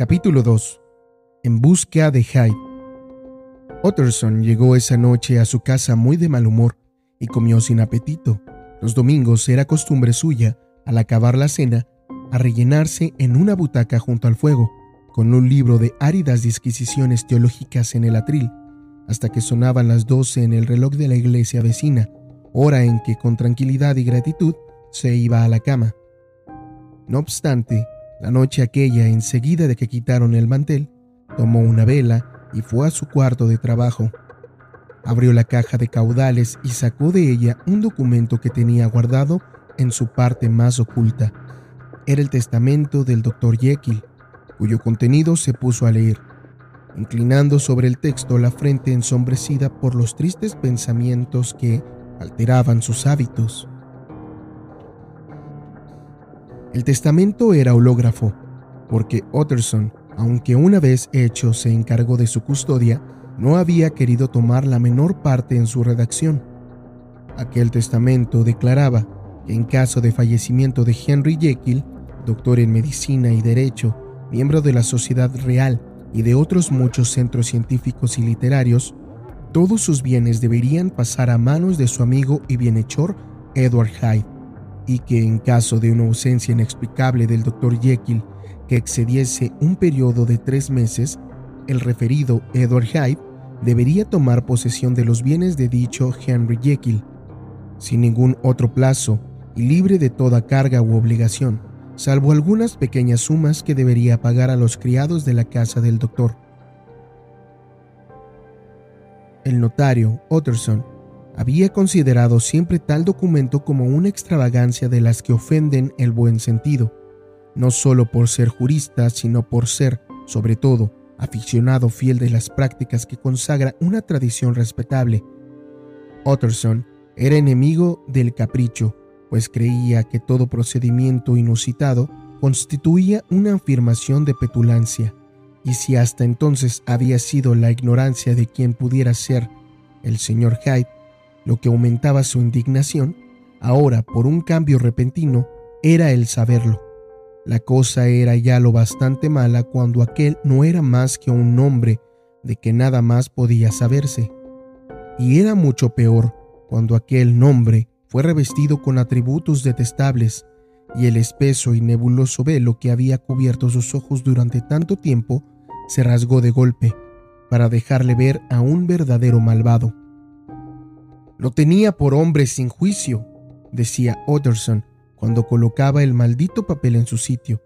Capítulo 2. En busca de Hyde. Utterson llegó esa noche a su casa muy de mal humor y comió sin apetito. Los domingos era costumbre suya, al acabar la cena, a rellenarse en una butaca junto al fuego, con un libro de áridas disquisiciones teológicas en el atril, hasta que sonaban las doce en el reloj de la iglesia vecina, hora en que con tranquilidad y gratitud se iba a la cama. No obstante, la noche aquella, enseguida de que quitaron el mantel, tomó una vela y fue a su cuarto de trabajo. Abrió la caja de caudales y sacó de ella un documento que tenía guardado en su parte más oculta. Era el testamento del doctor Jekyll, cuyo contenido se puso a leer, inclinando sobre el texto la frente ensombrecida por los tristes pensamientos que alteraban sus hábitos. El testamento era hológrafo, porque Utterson, aunque una vez hecho se encargó de su custodia, no había querido tomar la menor parte en su redacción. Aquel testamento declaraba que en caso de fallecimiento de Henry Jekyll, doctor en medicina y derecho, miembro de la Sociedad Real y de otros muchos centros científicos y literarios, todos sus bienes deberían pasar a manos de su amigo y bienhechor Edward Hyde que en caso de una ausencia inexplicable del Dr. Jekyll que excediese un periodo de tres meses, el referido Edward Hyde debería tomar posesión de los bienes de dicho Henry Jekyll, sin ningún otro plazo y libre de toda carga u obligación, salvo algunas pequeñas sumas que debería pagar a los criados de la casa del doctor. El notario, Utterson, había considerado siempre tal documento como una extravagancia de las que ofenden el buen sentido, no solo por ser jurista, sino por ser, sobre todo, aficionado fiel de las prácticas que consagra una tradición respetable. Utterson era enemigo del capricho, pues creía que todo procedimiento inusitado constituía una afirmación de petulancia, y si hasta entonces había sido la ignorancia de quien pudiera ser el señor Hyde, lo que aumentaba su indignación, ahora por un cambio repentino, era el saberlo. La cosa era ya lo bastante mala cuando aquel no era más que un nombre de que nada más podía saberse. Y era mucho peor cuando aquel nombre fue revestido con atributos detestables y el espeso y nebuloso velo que había cubierto sus ojos durante tanto tiempo se rasgó de golpe para dejarle ver a un verdadero malvado. Lo tenía por hombre sin juicio, decía Utterson cuando colocaba el maldito papel en su sitio.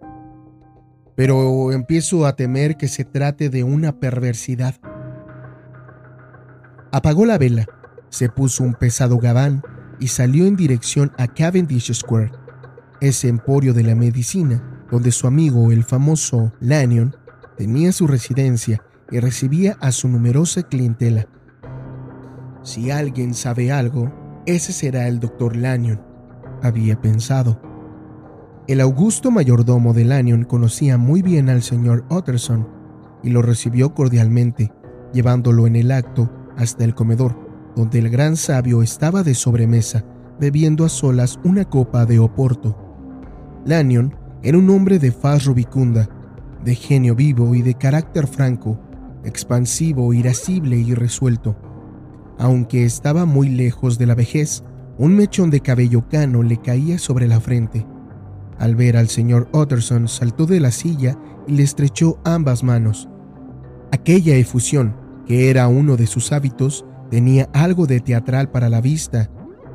Pero empiezo a temer que se trate de una perversidad. Apagó la vela, se puso un pesado gabán y salió en dirección a Cavendish Square, ese emporio de la medicina donde su amigo el famoso Lanyon tenía su residencia y recibía a su numerosa clientela. Si alguien sabe algo, ese será el doctor Lanyon, había pensado. El augusto mayordomo de Lanyon conocía muy bien al señor Utterson y lo recibió cordialmente, llevándolo en el acto hasta el comedor, donde el gran sabio estaba de sobremesa, bebiendo a solas una copa de oporto. Lanyon era un hombre de faz rubicunda, de genio vivo y de carácter franco, expansivo, irascible y resuelto. Aunque estaba muy lejos de la vejez, un mechón de cabello cano le caía sobre la frente. Al ver al señor Utterson, saltó de la silla y le estrechó ambas manos. Aquella efusión, que era uno de sus hábitos, tenía algo de teatral para la vista,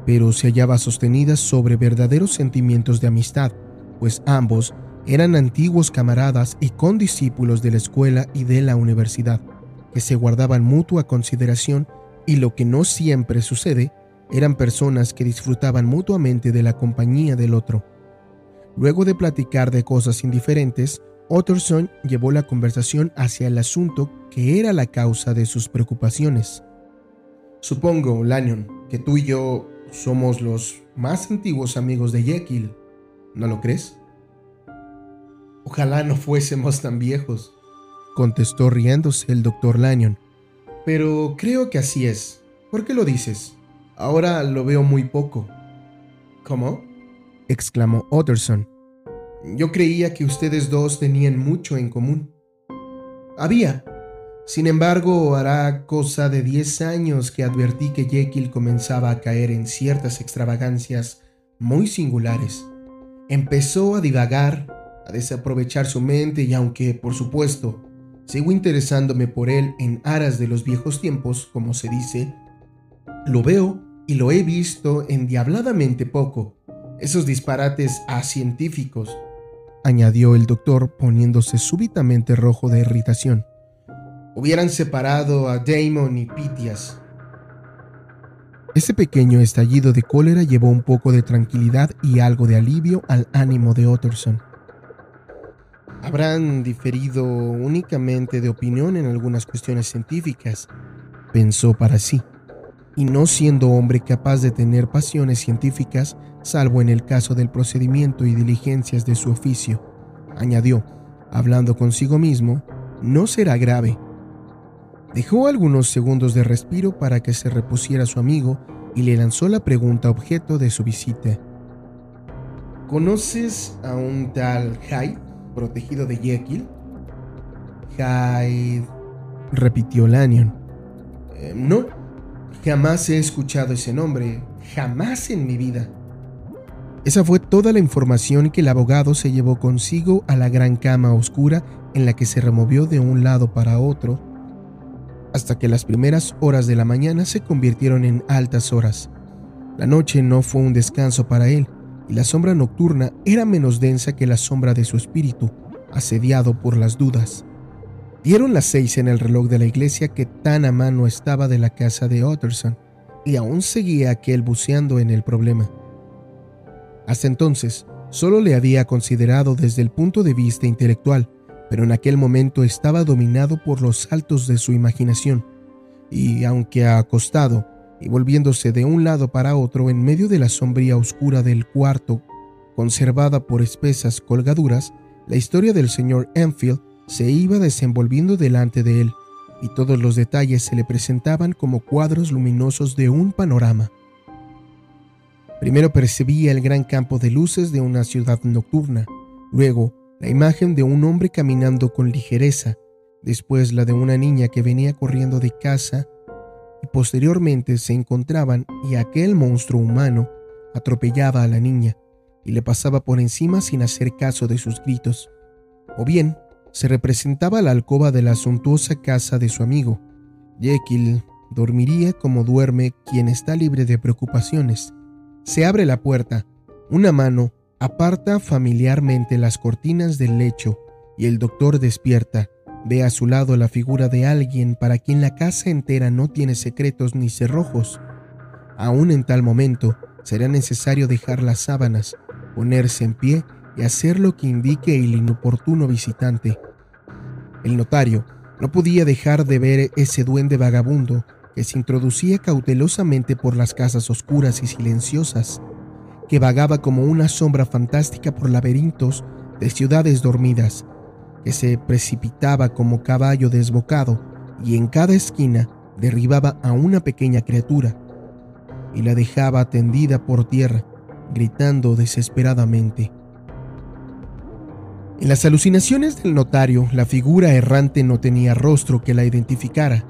pero se hallaba sostenida sobre verdaderos sentimientos de amistad, pues ambos eran antiguos camaradas y condiscípulos de la escuela y de la universidad, que se guardaban mutua consideración y lo que no siempre sucede, eran personas que disfrutaban mutuamente de la compañía del otro. Luego de platicar de cosas indiferentes, Utterson llevó la conversación hacia el asunto que era la causa de sus preocupaciones. Supongo, Lanyon, que tú y yo somos los más antiguos amigos de Jekyll, ¿no lo crees? Ojalá no fuésemos tan viejos, contestó riéndose el doctor Lanyon. Pero creo que así es. ¿Por qué lo dices? Ahora lo veo muy poco. ¿Cómo? exclamó Utterson. Yo creía que ustedes dos tenían mucho en común. Había. Sin embargo, hará cosa de 10 años que advertí que Jekyll comenzaba a caer en ciertas extravagancias muy singulares. Empezó a divagar, a desaprovechar su mente y aunque, por supuesto, sigo interesándome por él en aras de los viejos tiempos, como se dice, lo veo y lo he visto endiabladamente poco. Esos disparates científicos, añadió el doctor poniéndose súbitamente rojo de irritación. Hubieran separado a Damon y Pitias. Ese pequeño estallido de cólera llevó un poco de tranquilidad y algo de alivio al ánimo de Utterson. Habrán diferido únicamente de opinión en algunas cuestiones científicas, pensó para sí y no siendo hombre capaz de tener pasiones científicas, salvo en el caso del procedimiento y diligencias de su oficio. Añadió, hablando consigo mismo, no será grave. Dejó algunos segundos de respiro para que se repusiera su amigo y le lanzó la pregunta objeto de su visita. ¿Conoces a un tal Hyde, protegido de Jekyll? Hyde, repitió Lanyon. Eh, no, Jamás he escuchado ese nombre, jamás en mi vida. Esa fue toda la información que el abogado se llevó consigo a la gran cama oscura en la que se removió de un lado para otro, hasta que las primeras horas de la mañana se convirtieron en altas horas. La noche no fue un descanso para él, y la sombra nocturna era menos densa que la sombra de su espíritu, asediado por las dudas. Dieron las seis en el reloj de la iglesia que tan a mano estaba de la casa de Utterson, y aún seguía aquel buceando en el problema. Hasta entonces, solo le había considerado desde el punto de vista intelectual, pero en aquel momento estaba dominado por los saltos de su imaginación, y aunque acostado y volviéndose de un lado para otro en medio de la sombría oscura del cuarto, conservada por espesas colgaduras, la historia del señor Enfield se iba desenvolviendo delante de él, y todos los detalles se le presentaban como cuadros luminosos de un panorama. Primero percibía el gran campo de luces de una ciudad nocturna, luego la imagen de un hombre caminando con ligereza, después la de una niña que venía corriendo de casa, y posteriormente se encontraban y aquel monstruo humano atropellaba a la niña y le pasaba por encima sin hacer caso de sus gritos. O bien, se representaba la alcoba de la suntuosa casa de su amigo. Jekyll dormiría como duerme quien está libre de preocupaciones. Se abre la puerta, una mano aparta familiarmente las cortinas del lecho y el doctor despierta. Ve a su lado la figura de alguien para quien la casa entera no tiene secretos ni cerrojos. Aún en tal momento será necesario dejar las sábanas, ponerse en pie y hacer lo que indique el inoportuno visitante. El notario no podía dejar de ver ese duende vagabundo que se introducía cautelosamente por las casas oscuras y silenciosas, que vagaba como una sombra fantástica por laberintos de ciudades dormidas, que se precipitaba como caballo desbocado y en cada esquina derribaba a una pequeña criatura y la dejaba tendida por tierra, gritando desesperadamente. En las alucinaciones del notario, la figura errante no tenía rostro que la identificara.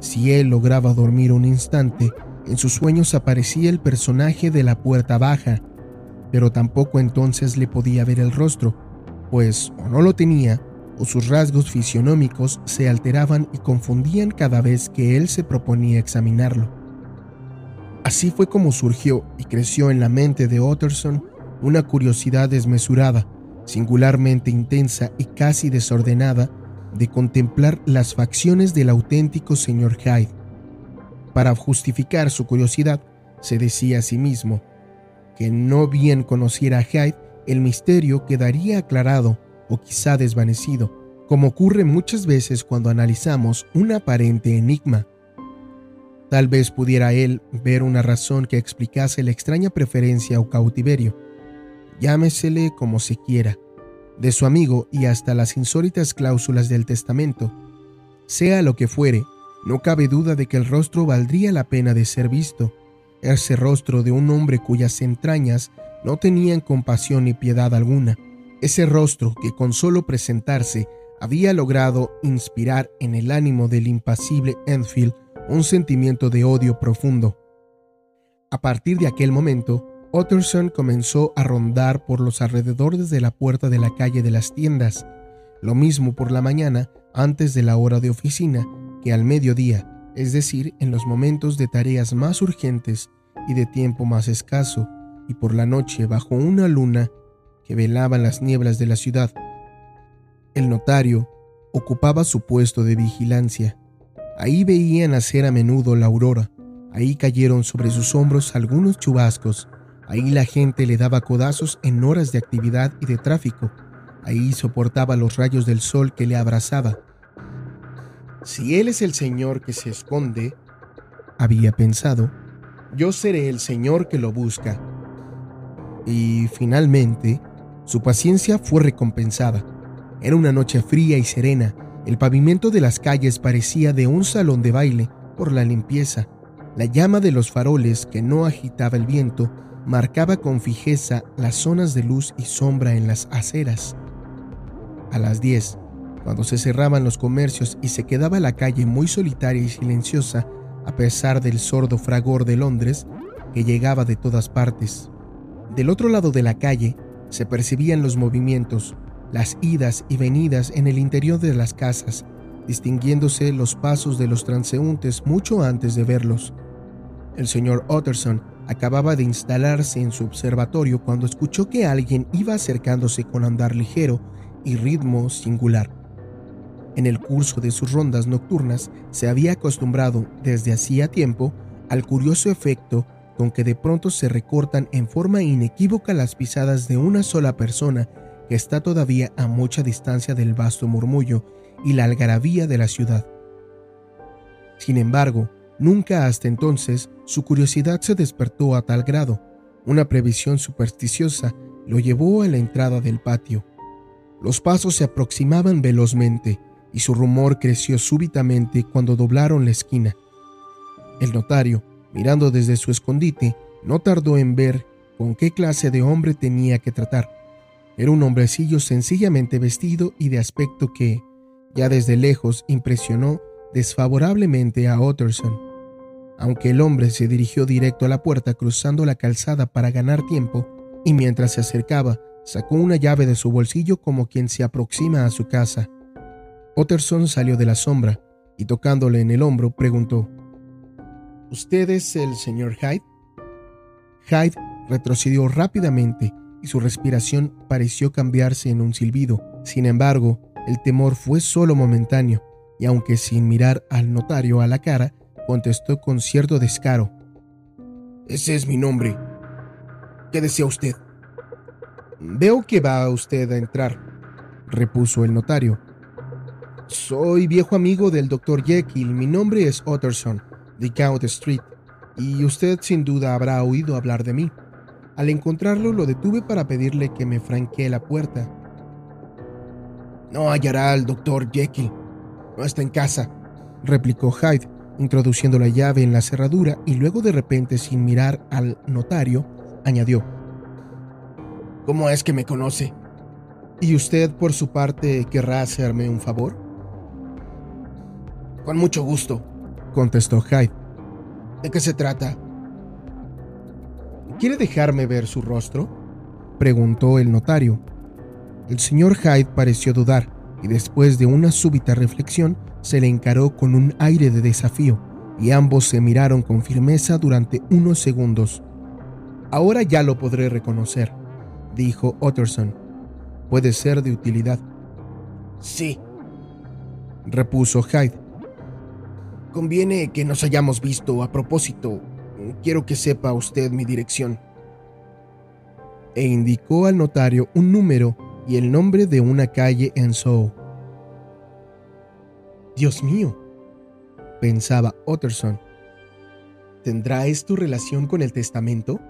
Si él lograba dormir un instante, en sus sueños aparecía el personaje de la puerta baja, pero tampoco entonces le podía ver el rostro, pues o no lo tenía, o sus rasgos fisionómicos se alteraban y confundían cada vez que él se proponía examinarlo. Así fue como surgió y creció en la mente de Utterson una curiosidad desmesurada singularmente intensa y casi desordenada de contemplar las facciones del auténtico señor Hyde. Para justificar su curiosidad, se decía a sí mismo que no bien conociera a Hyde, el misterio quedaría aclarado o quizá desvanecido, como ocurre muchas veces cuando analizamos un aparente enigma. Tal vez pudiera él ver una razón que explicase la extraña preferencia o cautiverio llámesele como se quiera, de su amigo y hasta las insólitas cláusulas del testamento. Sea lo que fuere, no cabe duda de que el rostro valdría la pena de ser visto, ese rostro de un hombre cuyas entrañas no tenían compasión ni piedad alguna, ese rostro que con solo presentarse había logrado inspirar en el ánimo del impasible Enfield un sentimiento de odio profundo. A partir de aquel momento, Utterson comenzó a rondar por los alrededores de la puerta de la calle de las tiendas, lo mismo por la mañana antes de la hora de oficina que al mediodía, es decir, en los momentos de tareas más urgentes y de tiempo más escaso, y por la noche bajo una luna que velaba las nieblas de la ciudad. El notario ocupaba su puesto de vigilancia. Ahí veía nacer a menudo la aurora, ahí cayeron sobre sus hombros algunos chubascos, ahí la gente le daba codazos en horas de actividad y de tráfico, ahí soportaba los rayos del sol que le abrazaba. Si él es el Señor que se esconde, había pensado, yo seré el Señor que lo busca. Y finalmente, su paciencia fue recompensada. Era una noche fría y serena. El pavimento de las calles parecía de un salón de baile por la limpieza. La llama de los faroles que no agitaba el viento marcaba con fijeza las zonas de luz y sombra en las aceras. A las 10, cuando se cerraban los comercios y se quedaba la calle muy solitaria y silenciosa, a pesar del sordo fragor de Londres que llegaba de todas partes. Del otro lado de la calle se percibían los movimientos, las idas y venidas en el interior de las casas, distinguiéndose los pasos de los transeúntes mucho antes de verlos. El señor Utterson acababa de instalarse en su observatorio cuando escuchó que alguien iba acercándose con andar ligero y ritmo singular. En el curso de sus rondas nocturnas se había acostumbrado desde hacía tiempo al curioso efecto con que de pronto se recortan en forma inequívoca las pisadas de una sola persona que está todavía a mucha distancia del vasto murmullo y la algarabía de la ciudad. Sin embargo, nunca hasta entonces su curiosidad se despertó a tal grado. Una previsión supersticiosa lo llevó a la entrada del patio. Los pasos se aproximaban velozmente y su rumor creció súbitamente cuando doblaron la esquina. El notario, mirando desde su escondite, no tardó en ver con qué clase de hombre tenía que tratar. Era un hombrecillo sencillamente vestido y de aspecto que, ya desde lejos, impresionó desfavorablemente a Utterson. Aunque el hombre se dirigió directo a la puerta cruzando la calzada para ganar tiempo, y mientras se acercaba, sacó una llave de su bolsillo como quien se aproxima a su casa. Utterson salió de la sombra y tocándole en el hombro preguntó, ¿Usted es el señor Hyde? Hyde retrocedió rápidamente y su respiración pareció cambiarse en un silbido. Sin embargo, el temor fue solo momentáneo, y aunque sin mirar al notario a la cara, contestó con cierto descaro. Ese es mi nombre. ¿Qué desea usted? Veo que va usted a entrar, repuso el notario. Soy viejo amigo del doctor Jekyll. Mi nombre es Utterson de Count Street, y usted sin duda habrá oído hablar de mí. Al encontrarlo lo detuve para pedirle que me franquee la puerta. No hallará al doctor Jekyll. No está en casa, replicó Hyde, introduciendo la llave en la cerradura y luego de repente, sin mirar al notario, añadió. ¿Cómo es que me conoce? ¿Y usted, por su parte, querrá hacerme un favor? Con mucho gusto, contestó Hyde. ¿De qué se trata? ¿Quiere dejarme ver su rostro? preguntó el notario. El señor Hyde pareció dudar y después de una súbita reflexión se le encaró con un aire de desafío y ambos se miraron con firmeza durante unos segundos. Ahora ya lo podré reconocer, dijo Utterson. Puede ser de utilidad. Sí, repuso Hyde. Conviene que nos hayamos visto a propósito. Quiero que sepa usted mi dirección. E indicó al notario un número y el nombre de una calle en Soho. Dios mío, pensaba Utterson. ¿Tendrá esto relación con el testamento?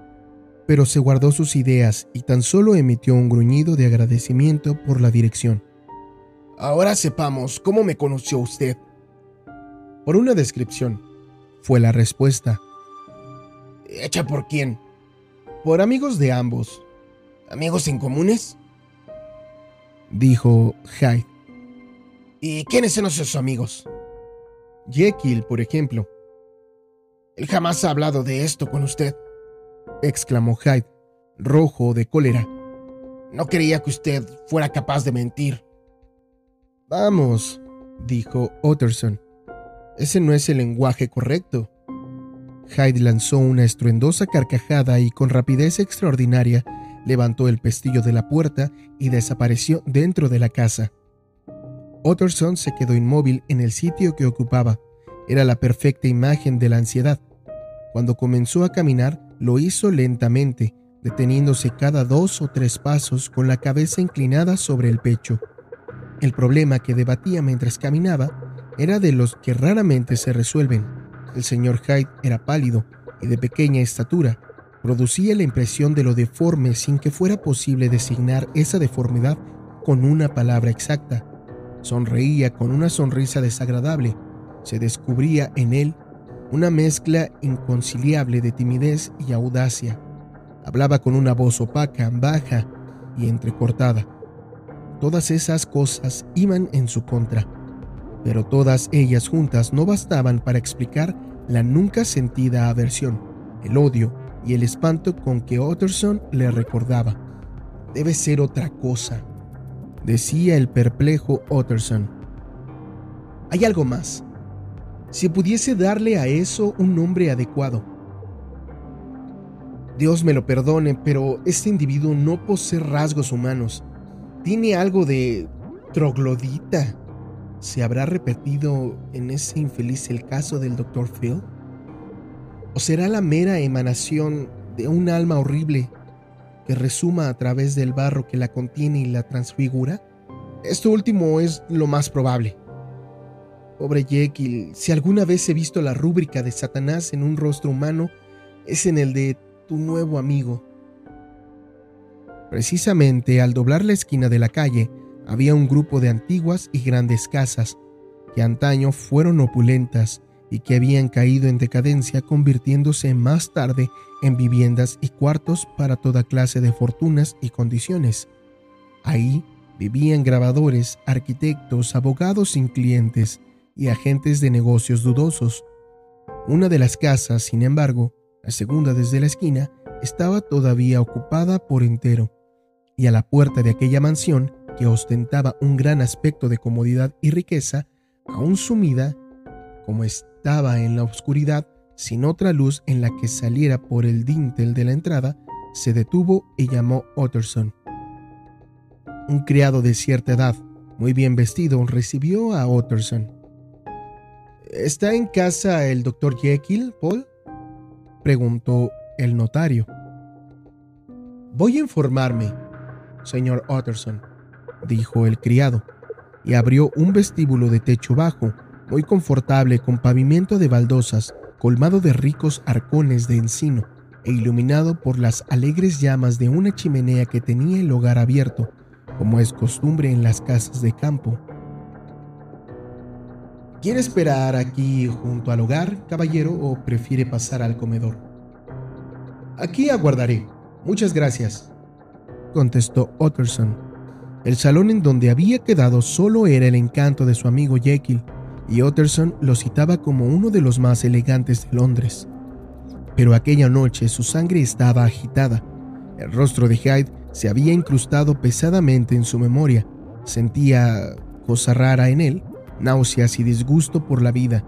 Pero se guardó sus ideas y tan solo emitió un gruñido de agradecimiento por la dirección. Ahora sepamos cómo me conoció usted, por una descripción, fue la respuesta. ¿Hecha por quién? Por amigos de ambos. ¿Amigos en comunes? Dijo Hyde. ¿Y quiénes son esos amigos? Jekyll, por ejemplo. Él jamás ha hablado de esto con usted, exclamó Hyde, rojo de cólera. No creía que usted fuera capaz de mentir. Vamos, dijo Utterson. Ese no es el lenguaje correcto. Hyde lanzó una estruendosa carcajada y con rapidez extraordinaria levantó el pestillo de la puerta y desapareció dentro de la casa. Utterson se quedó inmóvil en el sitio que ocupaba. Era la perfecta imagen de la ansiedad. Cuando comenzó a caminar, lo hizo lentamente, deteniéndose cada dos o tres pasos con la cabeza inclinada sobre el pecho. El problema que debatía mientras caminaba era de los que raramente se resuelven. El señor Hyde era pálido y de pequeña estatura. Producía la impresión de lo deforme sin que fuera posible designar esa deformidad con una palabra exacta. Sonreía con una sonrisa desagradable. Se descubría en él una mezcla inconciliable de timidez y audacia. Hablaba con una voz opaca, baja y entrecortada. Todas esas cosas iban en su contra, pero todas ellas juntas no bastaban para explicar la nunca sentida aversión, el odio y el espanto con que Utterson le recordaba. Debe ser otra cosa, decía el perplejo Utterson. Hay algo más. Si pudiese darle a eso un nombre adecuado. Dios me lo perdone, pero este individuo no posee rasgos humanos. Tiene algo de troglodita. ¿Se habrá repetido en ese infeliz el caso del Dr. Phil? ¿O será la mera emanación de un alma horrible que resuma a través del barro que la contiene y la transfigura? Esto último es lo más probable. Pobre Jekyll, si alguna vez he visto la rúbrica de Satanás en un rostro humano, es en el de tu nuevo amigo. Precisamente al doblar la esquina de la calle, había un grupo de antiguas y grandes casas, que antaño fueron opulentas y que habían caído en decadencia convirtiéndose más tarde en viviendas y cuartos para toda clase de fortunas y condiciones. Ahí vivían grabadores, arquitectos, abogados sin clientes y agentes de negocios dudosos. Una de las casas, sin embargo, la segunda desde la esquina, estaba todavía ocupada por entero, y a la puerta de aquella mansión, que ostentaba un gran aspecto de comodidad y riqueza, aún sumida, como estaba en la oscuridad, sin otra luz en la que saliera por el dintel de la entrada, se detuvo y llamó Utterson. Un criado de cierta edad, muy bien vestido, recibió a Utterson. ¿Está en casa el doctor Jekyll, Paul? preguntó el notario. Voy a informarme, señor Utterson, dijo el criado, y abrió un vestíbulo de techo bajo, muy confortable con pavimento de baldosas, colmado de ricos arcones de encino e iluminado por las alegres llamas de una chimenea que tenía el hogar abierto, como es costumbre en las casas de campo. ¿Quiere esperar aquí junto al hogar, caballero, o prefiere pasar al comedor? Aquí aguardaré. Muchas gracias, contestó Utterson. El salón en donde había quedado solo era el encanto de su amigo Jekyll, y Utterson lo citaba como uno de los más elegantes de Londres. Pero aquella noche su sangre estaba agitada. El rostro de Hyde se había incrustado pesadamente en su memoria. Sentía cosa rara en él náuseas y disgusto por la vida,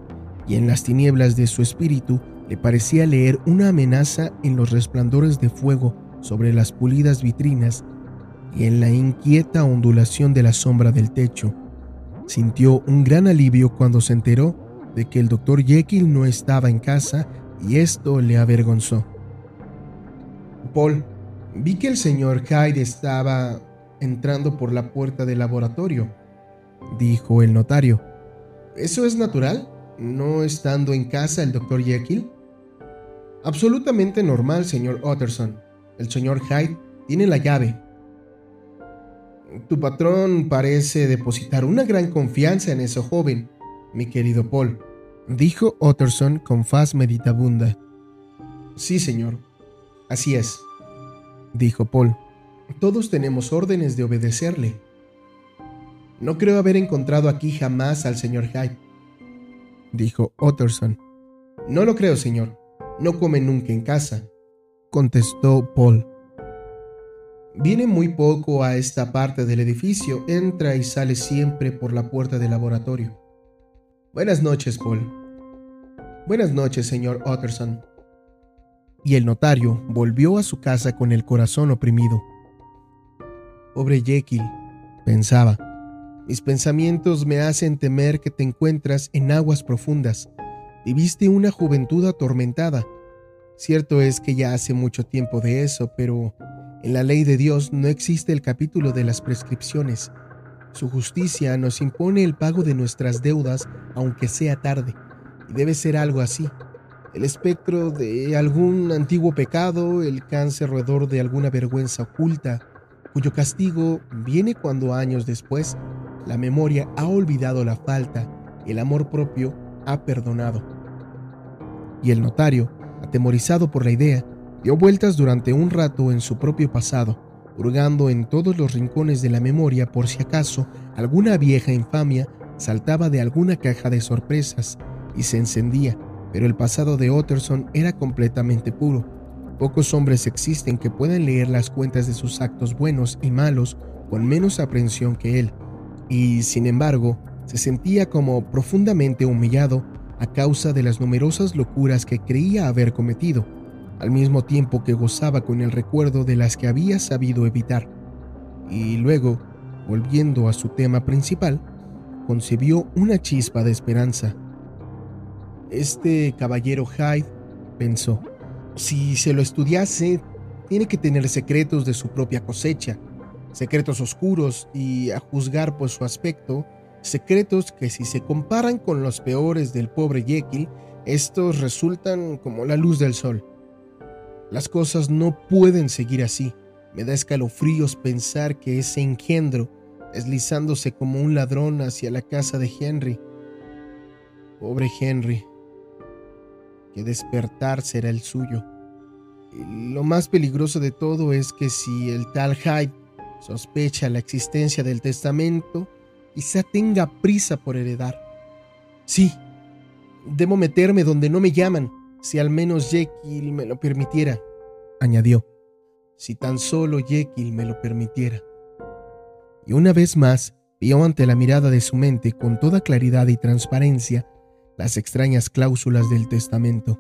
y en las tinieblas de su espíritu le parecía leer una amenaza en los resplandores de fuego sobre las pulidas vitrinas y en la inquieta ondulación de la sombra del techo. Sintió un gran alivio cuando se enteró de que el doctor Jekyll no estaba en casa y esto le avergonzó. Paul, vi que el señor Hyde estaba entrando por la puerta del laboratorio dijo el notario. ¿Eso es natural? ¿No estando en casa el doctor Jekyll? Absolutamente normal, señor Utterson. El señor Hyde tiene la llave. Tu patrón parece depositar una gran confianza en ese joven, mi querido Paul, dijo Utterson con faz meditabunda. Sí, señor. Así es, dijo Paul. Todos tenemos órdenes de obedecerle. No creo haber encontrado aquí jamás al señor Hyde, dijo Utterson. No lo creo, señor. No come nunca en casa, contestó Paul. Viene muy poco a esta parte del edificio, entra y sale siempre por la puerta del laboratorio. Buenas noches, Paul. Buenas noches, señor Utterson. Y el notario volvió a su casa con el corazón oprimido. Pobre Jekyll, pensaba. Mis pensamientos me hacen temer que te encuentras en aguas profundas. Viviste una juventud atormentada. Cierto es que ya hace mucho tiempo de eso, pero en la ley de Dios no existe el capítulo de las prescripciones. Su justicia nos impone el pago de nuestras deudas, aunque sea tarde, y debe ser algo así. El espectro de algún antiguo pecado, el cáncer roedor de alguna vergüenza oculta, cuyo castigo viene cuando años después la memoria ha olvidado la falta, el amor propio ha perdonado. Y el notario, atemorizado por la idea, dio vueltas durante un rato en su propio pasado, hurgando en todos los rincones de la memoria por si acaso alguna vieja infamia saltaba de alguna caja de sorpresas y se encendía, pero el pasado de Utterson era completamente puro. Pocos hombres existen que puedan leer las cuentas de sus actos buenos y malos con menos aprensión que él, y sin embargo, se sentía como profundamente humillado a causa de las numerosas locuras que creía haber cometido al mismo tiempo que gozaba con el recuerdo de las que había sabido evitar. Y luego, volviendo a su tema principal, concebió una chispa de esperanza. Este caballero Hyde, pensó, si se lo estudiase, tiene que tener secretos de su propia cosecha, secretos oscuros y, a juzgar por su aspecto, secretos que si se comparan con los peores del pobre Jekyll, estos resultan como la luz del sol. Las cosas no pueden seguir así. Me da escalofríos pensar que ese engendro, deslizándose como un ladrón hacia la casa de Henry. Pobre Henry. Que despertar será el suyo. Y lo más peligroso de todo es que si el tal Hyde sospecha la existencia del testamento, quizá tenga prisa por heredar. Sí, debo meterme donde no me llaman si al menos Jekyll me lo permitiera, añadió, si tan solo Jekyll me lo permitiera. Y una vez más vio ante la mirada de su mente con toda claridad y transparencia las extrañas cláusulas del testamento.